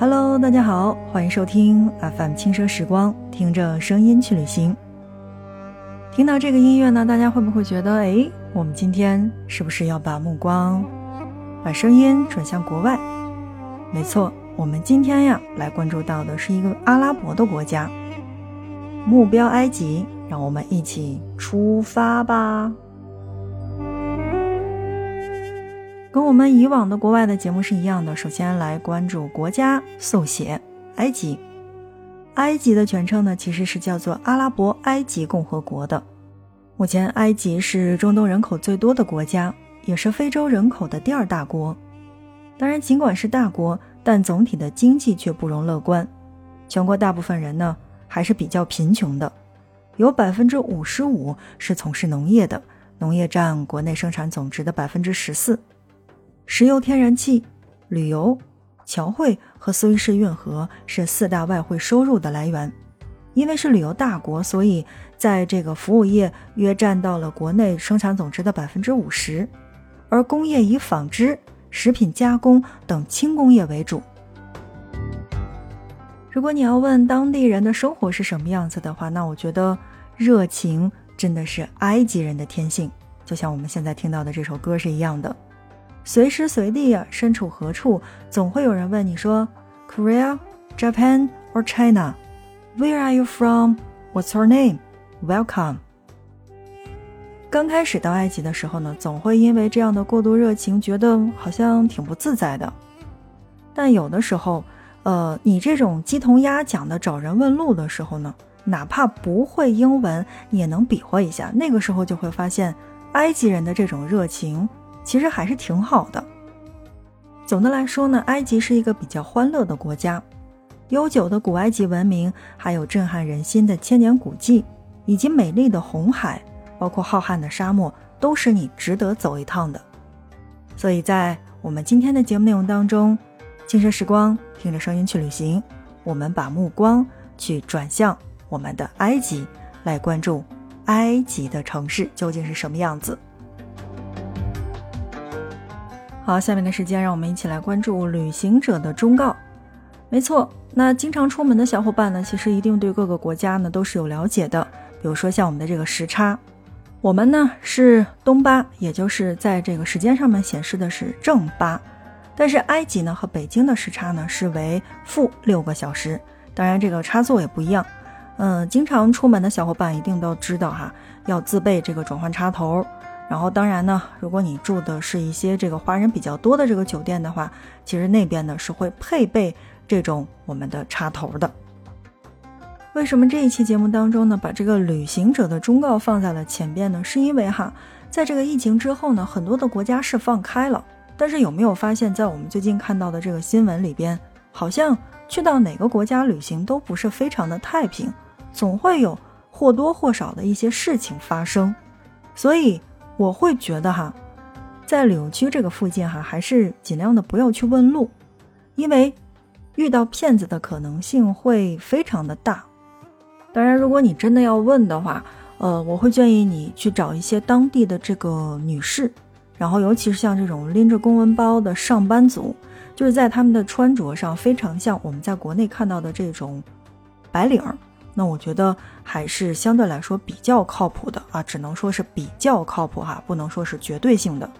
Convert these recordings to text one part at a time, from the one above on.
Hello，大家好，欢迎收听 FM 轻奢时光，听着声音去旅行。听到这个音乐呢，大家会不会觉得，哎，我们今天是不是要把目光、把声音转向国外？没错，我们今天呀，来关注到的是一个阿拉伯的国家，目标埃及，让我们一起出发吧。跟我们以往的国外的节目是一样的，首先来关注国家速写，埃及。埃及的全称呢，其实是叫做阿拉伯埃及共和国的。目前，埃及是中东人口最多的国家，也是非洲人口的第二大国。当然，尽管是大国，但总体的经济却不容乐观。全国大部分人呢，还是比较贫穷的，有百分之五十五是从事农业的，农业占国内生产总值的百分之十四。石油、天然气、旅游、侨汇和苏伊士运河是四大外汇收入的来源。因为是旅游大国，所以在这个服务业约占到了国内生产总值的百分之五十，而工业以纺织、食品加工等轻工业为主。如果你要问当地人的生活是什么样子的话，那我觉得热情真的是埃及人的天性，就像我们现在听到的这首歌是一样的。随时随地啊，身处何处，总会有人问你说：“Korea, Japan or China? Where are you from? What's your name? Welcome。”刚开始到埃及的时候呢，总会因为这样的过度热情，觉得好像挺不自在的。但有的时候，呃，你这种鸡同鸭讲的找人问路的时候呢，哪怕不会英文，也能比划一下。那个时候就会发现，埃及人的这种热情。其实还是挺好的。总的来说呢，埃及是一个比较欢乐的国家，悠久的古埃及文明，还有震撼人心的千年古迹，以及美丽的红海，包括浩瀚的沙漠，都是你值得走一趟的。所以在我们今天的节目内容当中，轻奢时光，听着声音去旅行，我们把目光去转向我们的埃及，来关注埃及的城市究竟是什么样子。好，下面的时间让我们一起来关注旅行者的忠告。没错，那经常出门的小伙伴呢，其实一定对各个国家呢都是有了解的。比如说像我们的这个时差，我们呢是东八，也就是在这个时间上面显示的是正八，但是埃及呢和北京的时差呢是为负六个小时。当然这个插座也不一样。嗯，经常出门的小伙伴一定都知道哈，要自备这个转换插头。然后，当然呢，如果你住的是一些这个华人比较多的这个酒店的话，其实那边呢是会配备这种我们的插头的。为什么这一期节目当中呢，把这个旅行者的忠告放在了前边呢？是因为哈，在这个疫情之后呢，很多的国家是放开了，但是有没有发现，在我们最近看到的这个新闻里边，好像去到哪个国家旅行都不是非常的太平，总会有或多或少的一些事情发生，所以。我会觉得哈，在旅游区这个附近哈，还是尽量的不要去问路，因为遇到骗子的可能性会非常的大。当然，如果你真的要问的话，呃，我会建议你去找一些当地的这个女士，然后尤其是像这种拎着公文包的上班族，就是在他们的穿着上非常像我们在国内看到的这种白领儿。那我觉得还是相对来说比较靠谱的啊，只能说是比较靠谱哈，不能说是绝对性的。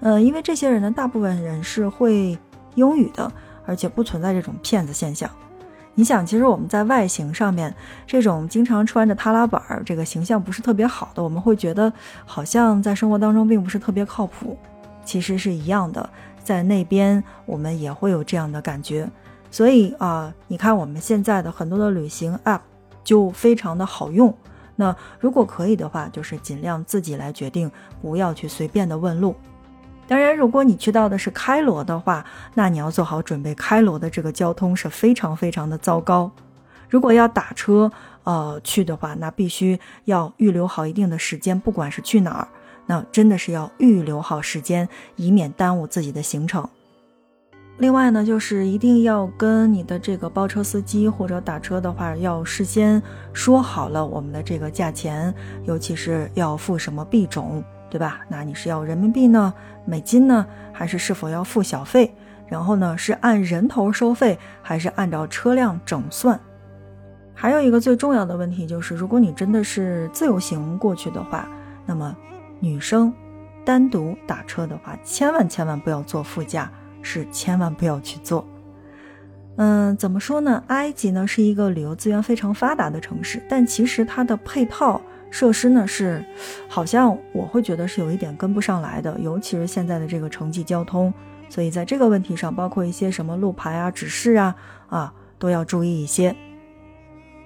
呃，因为这些人呢，大部分人是会英语的，而且不存在这种骗子现象。你想，其实我们在外形上面，这种经常穿着踏拉板儿，这个形象不是特别好的，我们会觉得好像在生活当中并不是特别靠谱。其实是一样的，在那边我们也会有这样的感觉。所以啊，你看我们现在的很多的旅行 App。就非常的好用。那如果可以的话，就是尽量自己来决定，不要去随便的问路。当然，如果你去到的是开罗的话，那你要做好准备，开罗的这个交通是非常非常的糟糕。如果要打车，呃，去的话，那必须要预留好一定的时间，不管是去哪儿，那真的是要预留好时间，以免耽误自己的行程。另外呢，就是一定要跟你的这个包车司机或者打车的话，要事先说好了我们的这个价钱，尤其是要付什么币种，对吧？那你是要人民币呢、美金呢，还是是否要付小费？然后呢是按人头收费，还是按照车辆整算？还有一个最重要的问题就是，如果你真的是自由行过去的话，那么女生单独打车的话，千万千万不要坐副驾，是千万不要去做。嗯，怎么说呢？埃及呢是一个旅游资源非常发达的城市，但其实它的配套设施呢是，好像我会觉得是有一点跟不上来的，尤其是现在的这个城际交通。所以在这个问题上，包括一些什么路牌啊、指示啊，啊都要注意一些。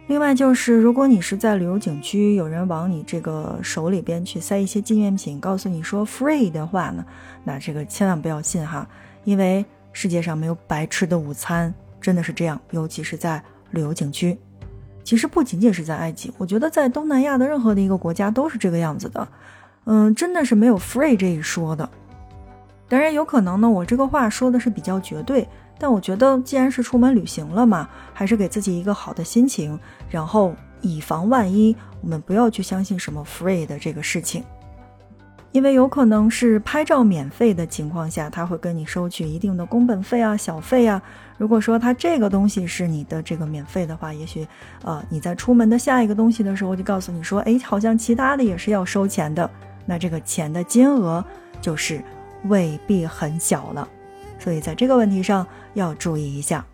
另外就是，如果你是在旅游景区，有人往你这个手里边去塞一些纪念品，告诉你说 free 的话呢，那这个千万不要信哈，因为世界上没有白吃的午餐。真的是这样，尤其是在旅游景区。其实不仅仅是在埃及，我觉得在东南亚的任何的一个国家都是这个样子的。嗯，真的是没有 free 这一说的。当然有可能呢，我这个话说的是比较绝对，但我觉得既然是出门旅行了嘛，还是给自己一个好的心情，然后以防万一，我们不要去相信什么 free 的这个事情。因为有可能是拍照免费的情况下，他会跟你收取一定的工本费啊、小费啊。如果说他这个东西是你的这个免费的话，也许，呃，你在出门的下一个东西的时候，就告诉你说，哎，好像其他的也是要收钱的。那这个钱的金额就是未必很小了，所以在这个问题上要注意一下。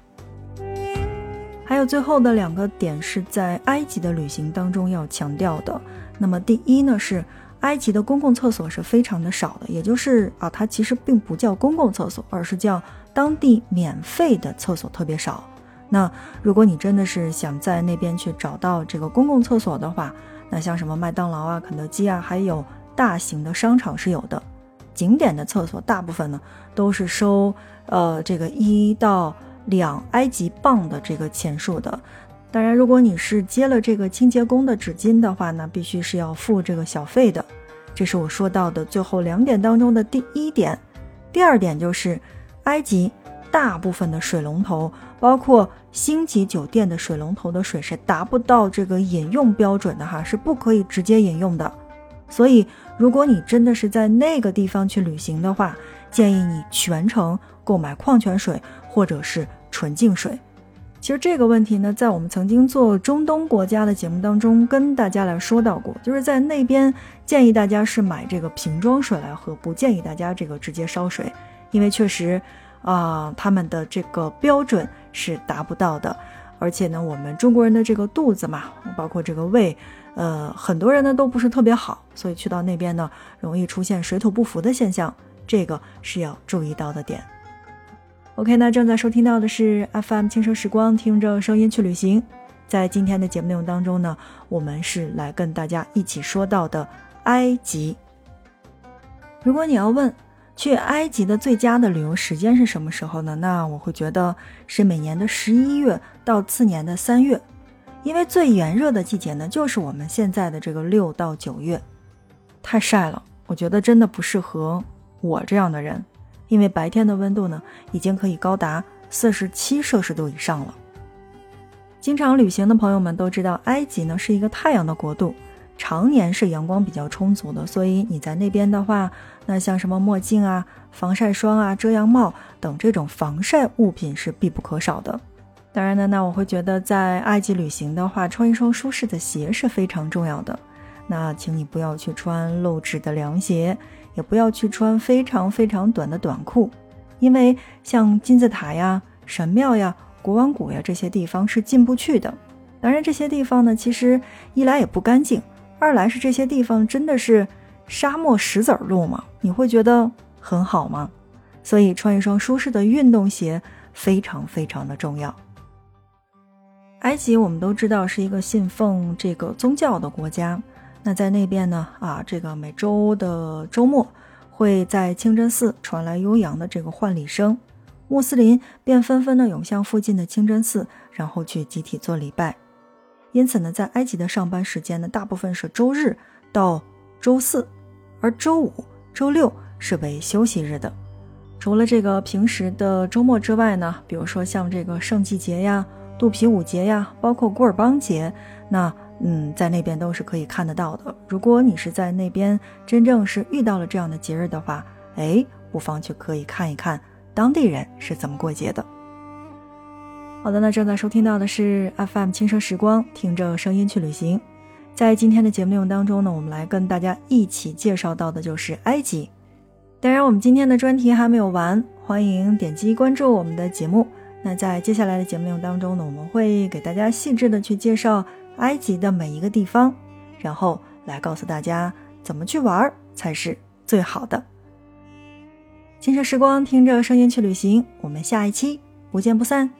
还有最后的两个点是在埃及的旅行当中要强调的。那么第一呢是。埃及的公共厕所是非常的少的，也就是啊，它其实并不叫公共厕所，而是叫当地免费的厕所特别少。那如果你真的是想在那边去找到这个公共厕所的话，那像什么麦当劳啊、肯德基啊，还有大型的商场是有的。景点的厕所大部分呢都是收呃这个一到两埃及镑的这个钱数的。当然，如果你是接了这个清洁工的纸巾的话呢，必须是要付这个小费的。这是我说到的最后两点当中的第一点。第二点就是，埃及大部分的水龙头，包括星级酒店的水龙头的水是达不到这个饮用标准的哈，是不可以直接饮用的。所以，如果你真的是在那个地方去旅行的话，建议你全程购买矿泉水或者是纯净水。其实这个问题呢，在我们曾经做中东国家的节目当中跟大家来说到过，就是在那边建议大家是买这个瓶装水来喝，不建议大家这个直接烧水，因为确实啊，他们的这个标准是达不到的，而且呢，我们中国人的这个肚子嘛，包括这个胃，呃，很多人呢都不是特别好，所以去到那边呢，容易出现水土不服的现象，这个是要注意到的点。OK，那正在收听到的是 FM 轻声时光，听着声音去旅行。在今天的节目内容当中呢，我们是来跟大家一起说到的埃及。如果你要问去埃及的最佳的旅游时间是什么时候呢？那我会觉得是每年的十一月到次年的三月，因为最炎热的季节呢，就是我们现在的这个六到九月，太晒了，我觉得真的不适合我这样的人。因为白天的温度呢，已经可以高达四十七摄氏度以上了。经常旅行的朋友们都知道，埃及呢是一个太阳的国度，常年是阳光比较充足的，所以你在那边的话，那像什么墨镜啊、防晒霜啊、遮阳帽等这种防晒物品是必不可少的。当然呢，那我会觉得在埃及旅行的话，穿一双舒适的鞋是非常重要的。那请你不要去穿露趾的凉鞋。也不要去穿非常非常短的短裤，因为像金字塔呀、神庙呀、国王谷呀这些地方是进不去的。当然，这些地方呢，其实一来也不干净，二来是这些地方真的是沙漠石子路嘛，你会觉得很好吗？所以穿一双舒适的运动鞋非常非常的重要。埃及我们都知道是一个信奉这个宗教的国家。那在那边呢？啊，这个每周的周末，会在清真寺传来悠扬的这个唤礼声，穆斯林便纷纷的涌向附近的清真寺，然后去集体做礼拜。因此呢，在埃及的上班时间呢，大部分是周日到周四，而周五、周六是为休息日的。除了这个平时的周末之外呢，比如说像这个圣祭节呀、肚皮舞节呀，包括古尔邦节，那。嗯，在那边都是可以看得到的。如果你是在那边真正是遇到了这样的节日的话，哎，不妨去可以看一看当地人是怎么过节的。好的，那正在收听到的是 FM 轻声时光，听着声音去旅行。在今天的节目内容当中呢，我们来跟大家一起介绍到的就是埃及。当然，我们今天的专题还没有完，欢迎点击关注我们的节目。那在接下来的节目内容当中呢，我们会给大家细致的去介绍埃及的每一个地方，然后来告诉大家怎么去玩才是最好的。金色时光，听着声音去旅行，我们下一期不见不散。